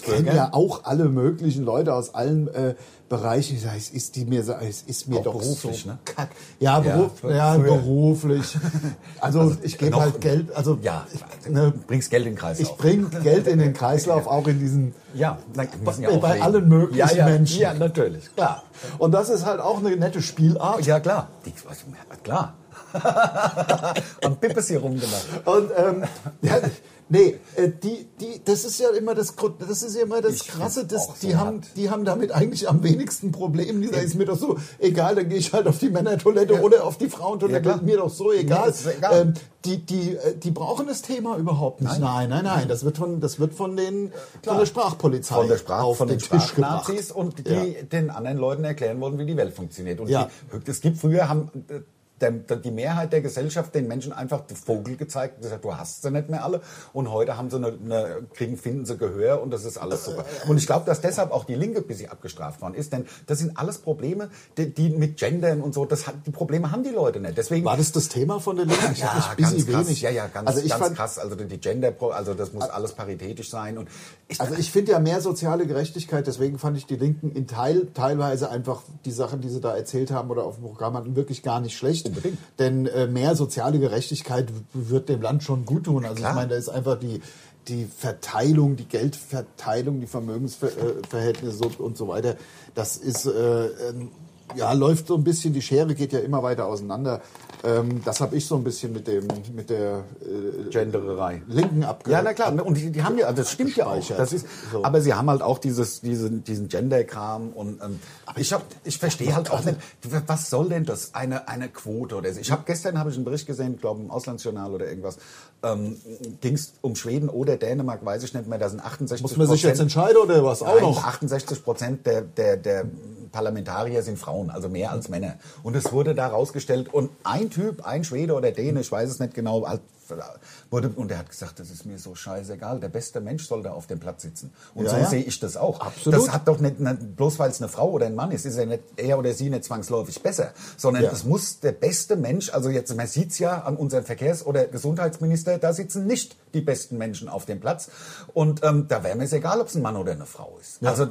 kenn ja auch alle möglichen Leute aus allen äh, Bereichen. Ich sag, es ist die mir, es ist mir Auch doch beruflich, so ne? kack. Ja, Ja, beruf, früher. ja, beruflich. Also, ich gebe halt Geld, also Ja, ich, ne, bringst Geld in den Kreislauf. ich bringe Geld in den Kreislauf, auch in diesen. ja, nein, ja Bei- auch bei allen möglichen ja, ja, Menschen. Ja, natürlich, klar. Und das ist halt auch eine nette Spielart. Ja, klar. Die, klar. Am Pippes hier rumgemacht. Und ähm, ja, nee, äh, die, die, das ist ja immer das, das ist ja immer das Ich Krasse, das, so die haben, die haben damit eigentlich am wenigsten Problem. Die sagen, ist mir doch so egal, dann gehe ich halt auf die Männertoilette oder auf die Ja, Frauentoilette, klar. ist mir doch so egal. ist egal. Ähm, die, die, äh, die brauchen das Thema überhaupt nicht. Nein, nein, nein. Das wird von, das wird von den, von der Sprachpolizei Von der Sprache, auf von den den Tisch gebracht. Und die Ja. den anderen Leuten erklären wollen, wie die Welt funktioniert. Und Ja. die, es gibt früher haben äh, der, der, die Mehrheit der Gesellschaft den Menschen einfach den Vogel gezeigt und gesagt, du hast sie nicht mehr alle. Und heute haben sie eine, eine kriegen, finden sie Gehör und das ist alles super. Und ich glaube, dass deshalb auch die Linke ein bisschen abgestraft worden ist, denn das sind alles Probleme, die, die mit Gendern und so, das hat, die Probleme haben die Leute nicht. Deswegen War das das Thema von der Linken? Ich ja, hab ganz krass. wenig. Ja, ja, ganz, also ich ganz fand, krass. Also die Gender, also das muss alles paritätisch sein. Und ich, Also ich finde ja mehr soziale Gerechtigkeit, deswegen fand ich die Linken in Teil, teilweise einfach die Sachen, die sie da erzählt haben oder auf dem Programm hatten, wirklich gar nicht schlecht. Unbedingt. Denn äh, mehr soziale Gerechtigkeit wird dem Land schon gut tun. Also Klar. ich meine, da ist einfach die, die Verteilung, die Geldverteilung, die Vermögensverhältnisse so- und so weiter, das ist, äh, ähm, ja, läuft so ein bisschen, die Schere geht ja immer weiter auseinander. Ähm, das habe ich so ein bisschen mit dem, mit der äh, Gendererei. Linken abge Ja, na klar. Und die, die haben ja, das stimmt ja auch. Das ist, So. Aber sie haben halt auch dieses, diesen, diesen Gender-Kram und ähm, ich, hab, ich verstehe halt auch nicht, was soll denn das? Eine, eine Quote oder so. Ich habe gestern habe ich einen Bericht gesehen, ich glaube im Auslandsjournal oder irgendwas, ähm, ging es um Schweden oder Dänemark, weiß ich nicht mehr. Da sind 68 Muss man sich jetzt entscheiden oder was? Auch noch? 68 Prozent der, der, der Parlamentarier sind Frauen, also mehr als Männer. Und es wurde da rausgestellt und ein Typ, ein Schwede oder Däne, ich weiß es nicht genau, wurde, und er hat gesagt, das ist mir so scheißegal, der beste Mensch soll da auf dem Platz sitzen. Und Ja, so ja. sehe ich das auch. Absolut. Das hat doch nicht, bloß weil es eine Frau oder ein Mann ist, ist er, nicht, er oder sie nicht zwangsläufig besser, sondern Ja. es muss der beste Mensch, also jetzt, man sieht es ja an unserem Verkehrs- oder Gesundheitsminister, da sitzen nicht die besten Menschen auf dem Platz. Und ähm, da wäre mir es egal, ob es ein Mann oder eine Frau ist. Also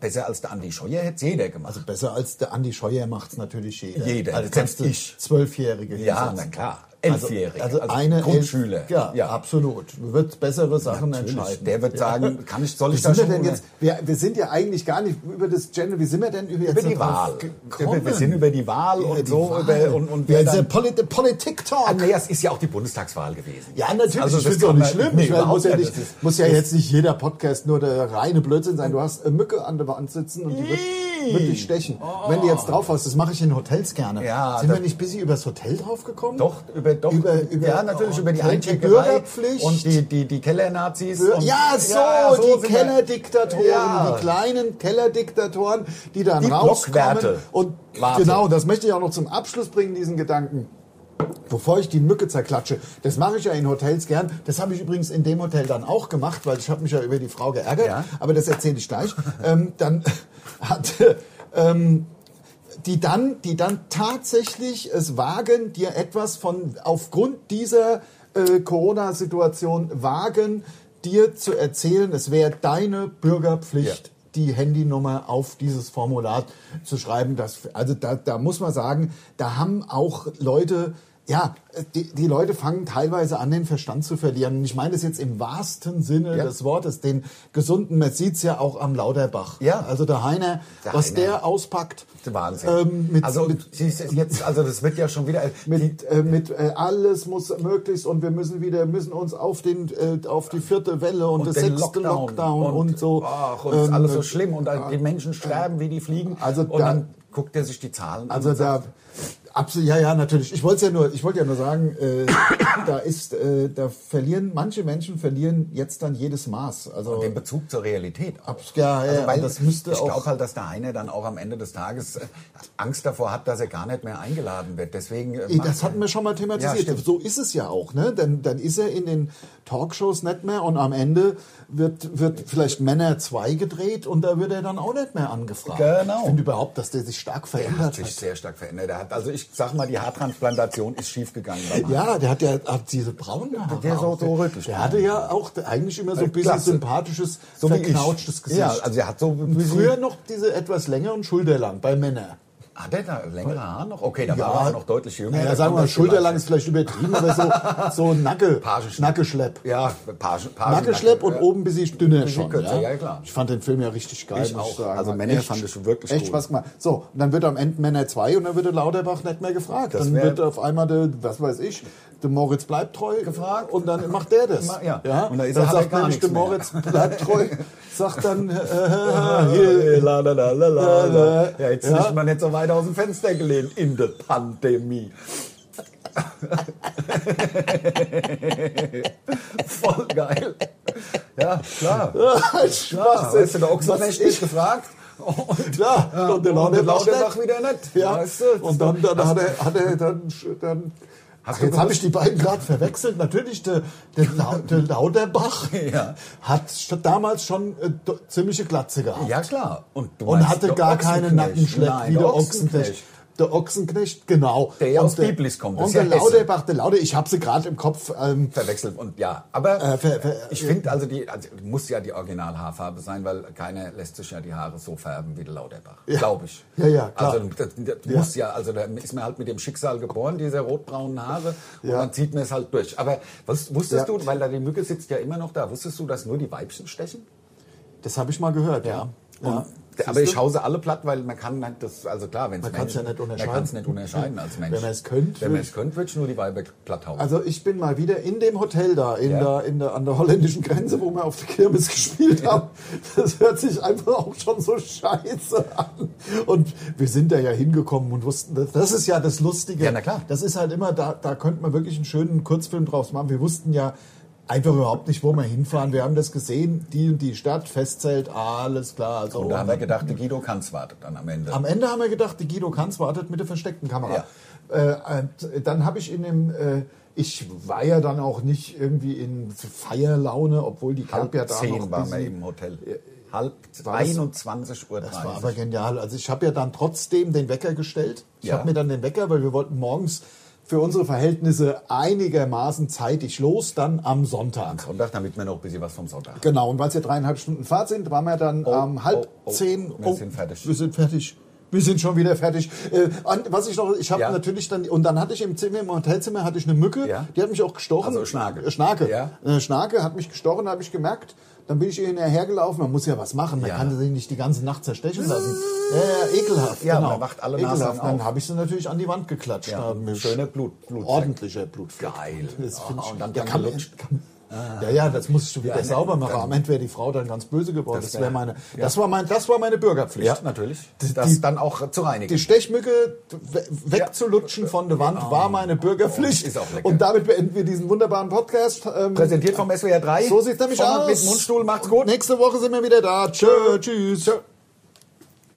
besser als der Andi Scheuer hätte es jeder gemacht. Also besser als der Andi Scheuer macht es natürlich jeder. Jeder, Also selbst ich. Zwölfjährige ja, na klar. Also, Elfjährige. also, eine Grundschüler. Elf, ja, Ja. absolut. Wird bessere Sachen Natürlich. entscheiden. Der wird sagen, kann ich, soll Wie ich da sind wir schon denn jetzt? Wir, wir sind ja eigentlich gar nicht über das Gender. Wie sind wir denn über, jetzt über die Wahl. gekommen? Über, wir sind über die Wahl Über und die so Wahl. über und, und ja, wer ist ja dann, Poli Politik-Talk. Es ist ja auch die Bundestagswahl gewesen. Ja, natürlich. Also das auch kann nicht schlimm. nee, muss ja, nicht. Das ist- muss ja jetzt nicht jeder Podcast nur der reine Blödsinn sein. Du hast eine Mücke an der Wand sitzen und die wird, Dich stechen. Wenn du jetzt drauf hast, das mache ich in Hotels gerne. Ja, Sind wir nicht busy übers Hotel drauf gekommen? Doch, über, doch, Über- über- ja, natürlich über die Eincheckerei und die, die, die Kellernazis. Ja, so, Ja, so die. Kellerdiktatoren, Ja. die kleinen Kellerdiktatoren, die dann Die rauskommen. Blockwerte. Und Warte. genau, das möchte ich auch noch zum Abschluss bringen, diesen Gedanken. Bevor ich die Mücke zerklatsche, das mache ich ja in Hotels gern. Das habe ich übrigens in dem Hotel dann auch gemacht, weil ich habe mich ja über die Frau geärgert. Ja. Aber das erzähle ich gleich. ähm, dann hat ähm, die dann, die dann tatsächlich es wagen, dir etwas von aufgrund dieser äh, Corona-Situation wagen, dir zu erzählen, es wäre deine Bürgerpflicht, Ja. die Handynummer auf dieses Formular zu schreiben. Das, also da, da muss man sagen, da haben auch Leute, ja, die, die Leute fangen teilweise an, den Verstand zu verlieren. Und ich meine das jetzt im wahrsten Sinne Ja. des Wortes, den gesunden, man sieht's ja auch am Lauterbach. Ja. Also der Heiner, Der was Heiner. der auspackt. Wahnsinn. Ähm, mit, also mit, ist jetzt, also das wird ja schon wieder. mit, äh, mit äh, alles muss möglichst und wir müssen wieder müssen uns auf den äh, auf die vierte Welle und, das den sechste Lockdown, und, so Ach, und ist ähm, alles so schlimm und die Menschen sterben wie die Fliegen. Also und da- dann guckt er sich die Zahlen an. Also und da sagt, absolut ja ja natürlich. Ich wollte ja nur ich wollte ja nur sagen, äh, da ist äh, da verlieren manche Menschen verlieren jetzt dann jedes Maß. Also den Bezug zur Realität. Abs- ja, ja, also, weil und das müsste ich auch- glaube halt, dass der Heine dann auch am Ende des Tages äh, Angst davor hat, dass er gar nicht mehr eingeladen wird. Deswegen äh, Das hatten wir schon mal Ja, thematisiert. stimmt. so ist es ja auch. Ne? Dann, dann ist er in den Talkshows nicht mehr und am Ende wird, wird vielleicht Männer 2 gedreht und da wird er dann auch nicht mehr angefragt. Genau. Ich finde überhaupt, dass der sich stark Er verändert hat hat. sich sehr stark verändert. Er hat, also ich sag mal, die Haartransplantation ist schiefgegangen. Ja, der hat ja hat diese braunen Haare. Der ist auch so rötlich. Der hatte ja auch eigentlich immer so ein bisschen Klasse. sympathisches, So verknautschtes Gesicht. Ja, also er hat so früher noch diese etwas längeren Schulterlang bei Männern. Hat er da längere Haare noch? Okay, da Ja. war er noch deutlich jünger. Naja, sagen wir mal, schulterlang ist vielleicht. übertrieben, aber so, so Nacke, Pagenschlepp. Nackeschlepp. Ja, Page, Page, Nackeschlepp und ja. oben ein bisschen dünner Bisschen schon. kürzer, ja? ja, klar. Ich fand den Film ja richtig geil, Ich muss auch. ich sagen. Also Männer echt, fand ich wirklich Echt cool. Spaß gemacht. So, und dann wird am Ende Männer 2 und dann wird der Lauterbach nicht mehr gefragt. Das dann wird auf einmal der, was weiß ich, der Moritz bleibt treu Gefragt. und dann macht der das. Ja. ja? Und da ist dann er- er sagt gar nämlich der. Moritz bleibt treu, sagt dann, äh, äh, hier, La, la, la, la, la. Ja, jetzt Ja. nicht mal nicht so weit aus dem Fenster gelehnt in der Pandemie. Voll geil. Ja, klar. Klar, Spaß. weißt du, der Ochsenknecht ich- ist gefragt. Und, Ja, der und der Lauterbach nicht. wieder nicht. Ja, Weißt du? und dann, dann hat er, hat er dann, dann Ach, jetzt habe ich die beiden gerade verwechselt. Natürlich, der, der, Lau, der Lauterbach Ja. hat damals schon äh, ziemliche Glatze gehabt. Ja, klar. Und, und hatte gar keine Ochsenknecht. Nackenschlepp Nein, wie der der Ochsenknecht. Der Ochsenknecht, genau. Der ja aus Biblis kommt, Und ist ja der Hesse. Lauterbach, der Lauter, ich habe sie gerade im Kopf. Ähm, verwechselt und ja, aber Äh, ver- ver- ich finde also die also muss ja die Originalhaarfarbe sein, weil keiner lässt sich ja die Haare so färben wie der Lauterbach, Ja. glaube ich. Ja, ja, klar. Also das, das Ja. muss ja, also da ist man halt mit dem Schicksal geboren, diese rotbraunen Haare und Ja. dann zieht man es halt durch. Aber was, wusstest Ja. du, weil da die Mücke sitzt ja immer noch da, wusstest du, dass nur die Weibchen stechen? das habe ich mal gehört, ja. ja. Aber ich hause alle platt, weil man kann nicht das, also klar, wenn es Man kann's ja nicht unterscheiden. Man kann es nicht unterscheiden als Mensch. Wenn man es könnte, Wenn man es könnte, würde ich nur die Weiber platt hauen. Also ich bin mal wieder in dem Hotel da, in Ja. der, in der, an der holländischen Grenze, wo wir auf der Kirmes gespielt haben. Das hört sich einfach auch schon so scheiße an. Und wir sind da ja hingekommen und wussten, das, das ist ja das Lustige. Ja, na klar. Das ist halt immer, da, da könnte man wirklich einen schönen Kurzfilm draus machen. Wir wussten ja einfach überhaupt nicht, wo wir hinfahren. Wir haben das gesehen, die und die Stadt, Festzelt, alles klar. Also, und da haben wir gedacht, der Guido Kanz wartet dann am Ende. am Ende haben wir gedacht, die Guido Kanz wartet mit der versteckten Kamera. Äh, und dann habe ich in dem, äh, ich war ja dann auch nicht irgendwie in Feierlaune, obwohl die Halb ja da noch zehn waren wir im Hotel. Halb War das- 21 Uhr. Das war aber genial. Also ich habe ja dann trotzdem den Wecker gestellt. Ich Ja. habe mir dann den Wecker, weil wir wollten morgens für unsere Verhältnisse einigermaßen zeitig los, dann am Sonntag. Sonntag, damit wir noch ein bisschen was vom Sonntag. Genau, und weil es ja dreieinhalb Stunden Fahrt sind, waren wir dann Oh, um, halb oh, oh, zehn. wir sind fertig. Wir sind fertig. Wir sind schon wieder fertig. Äh, was ich noch, ich habe Ja. natürlich dann, und dann hatte ich im Zimmer, im Hotelzimmer hatte ich eine Mücke, Ja. die hat mich auch gestochen. Also Schnake. Äh, Schnake. Ja. Eine Schnake hat mich gestochen, habe ich gemerkt. Dann bin ich ihr hinterhergelaufen. Man muss ja was machen. Man Ja. kann sie nicht die ganze Nacht zerstechen lassen. Ja, ekelhaft. Ja, genau. man wacht alle ekelhaft. Nasen Dann habe ich sie natürlich an die Wand geklatscht. Ja, schöner Blut- Blutfleck. Ordentlicher Blutfleck. Geil. Das Oh, ich, und dann ja, dran kann, kann, ja, ja, das musst du wieder Ja, ne, sauber machen. Am Ende wäre die Frau dann ganz böse geworden. Das Das, wär wär- meine, ja. das, war mein, das war meine Bürgerpflicht. Ja, natürlich. Die- Das die- dann auch zu reinigen. Die Stechmücke we- wegzulutschen von der Wand war meine Bürgerpflicht. Ist auch lecker. Und damit beenden wir diesen wunderbaren Podcast. Ähm, Präsentiert vom SWR 3. so sieht's nämlich Von und aus. Mit Mundstuhl, macht's gut. Nächste Woche sind wir wieder da. Tschö, tschüss.